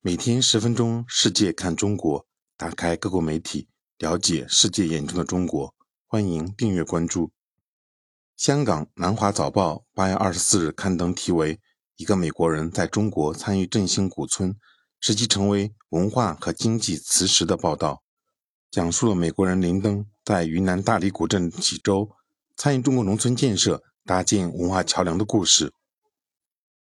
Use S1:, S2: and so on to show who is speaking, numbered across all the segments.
S1: 每天十分钟，世界看中国，打开各国媒体，了解世界眼中的中国。欢迎订阅关注。香港《南华早报》八月二十四日刊登题为《一个美国人在中国参与振兴古村，使其成为文化和经济磁石》的报道，讲述了美国人林登在云南大理古镇喜洲参与中国农村建设、搭建文化桥梁的故事。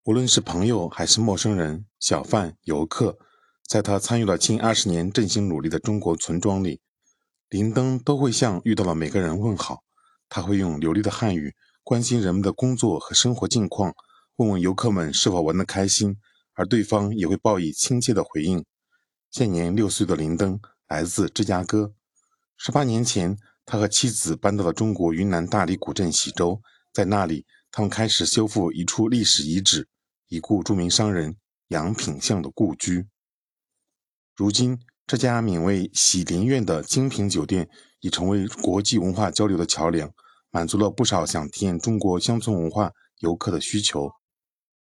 S1: 无论是朋友还是陌生人、小贩、游客，在他参与了近二十年振兴努力的中国村庄里，林登都会向遇到了每个人问好。他会用流利的汉语关心人们的工作和生活近况，问问游客们是否玩得开心，而对方也会报以亲切的回应。现年六岁的林登来自芝加哥，十八年前，他和妻子搬到了中国云南大理古镇喜洲，在那里，他们开始修复一处历史遗址。已故著名商人杨品相的故居。如今，这家名为喜林苑的精品酒店已成为国际文化交流的桥梁，满足了不少想体验中国乡村文化游客的需求。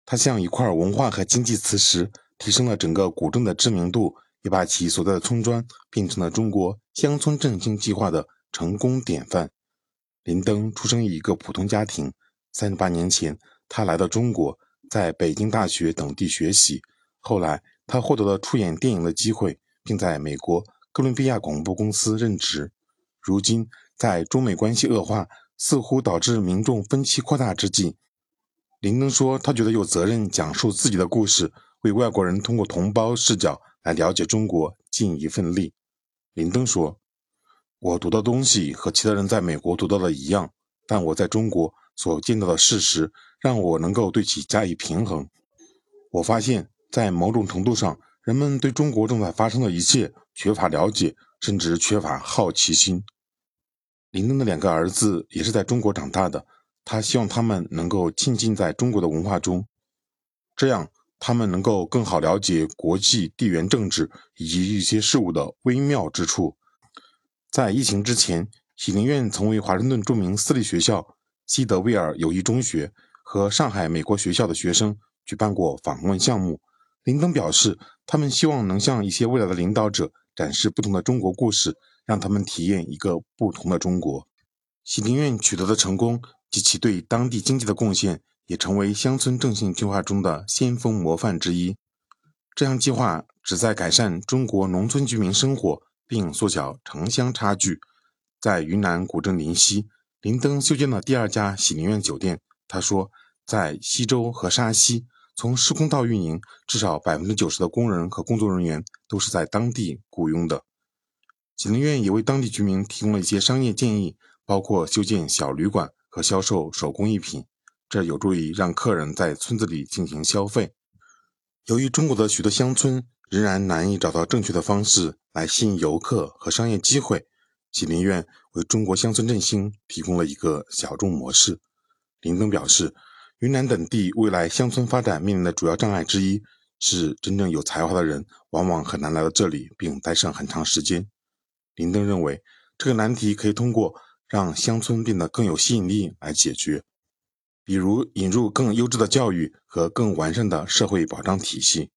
S1: 它像一块文化和经济磁石，提升了整个古镇的知名度，也把其所在的村庄变成了中国乡村振兴计划的成功典范。林登出生于一个普通家庭，三十八年前，他来到中国。在北京大学等地学习，后来他获得了出演电影的机会，并在美国哥伦比亚广播公司任职。如今，在中美关系恶化、似乎导致民众分歧扩大之际，林登说：“他觉得有责任讲述自己的故事，为外国人通过同胞视角来了解中国尽一份力。”林登说：“我读的东西和其他人在美国读到的一样，但我在中国所见到的事实。”让我能够对其加以平衡。我发现，在某种程度上，人们对中国正在发生的一切缺乏了解，甚至缺乏好奇心。林登的两个儿子也是在中国长大的，他希望他们能够浸浸在中国的文化中，这样他们能够更好了解国际地缘政治以及一些事物的微妙之处。在疫情之前，喜林苑曾为华盛顿著名私立学校西德威尔友谊中学。和上海美国学校的学生举办过访问项目。林登表示，他们希望能向一些未来的领导者展示不同的中国故事，让他们体验一个不同的中国。喜林苑取得的成功及其对当地经济的贡献，也成为乡村振兴计划中的先锋模范之一。这项计划旨在改善中国农村居民生活，并缩小城乡差距。在云南古镇临溪，林登修建了第二家喜林苑酒店。他说，在西周和沙溪，从施工到运营，至少百分之九十的工人和工作人员都是在当地雇佣的。喜林苑也为当地居民提供了一些商业建议，包括修建小旅馆和销售手工艺品，这有助于让客人在村子里进行消费。由于中国的许多乡村仍然难以找到正确的方式来吸引游客和商业机会，喜林苑为中国乡村振兴提供了一个小众模式。林登表示，云南等地未来乡村发展面临的主要障碍之一是，真正有才华的人往往很难来到这里并待上很长时间。林登认为，这个难题可以通过让乡村变得更有吸引力来解决，比如引入更优质的教育和更完善的社会保障体系。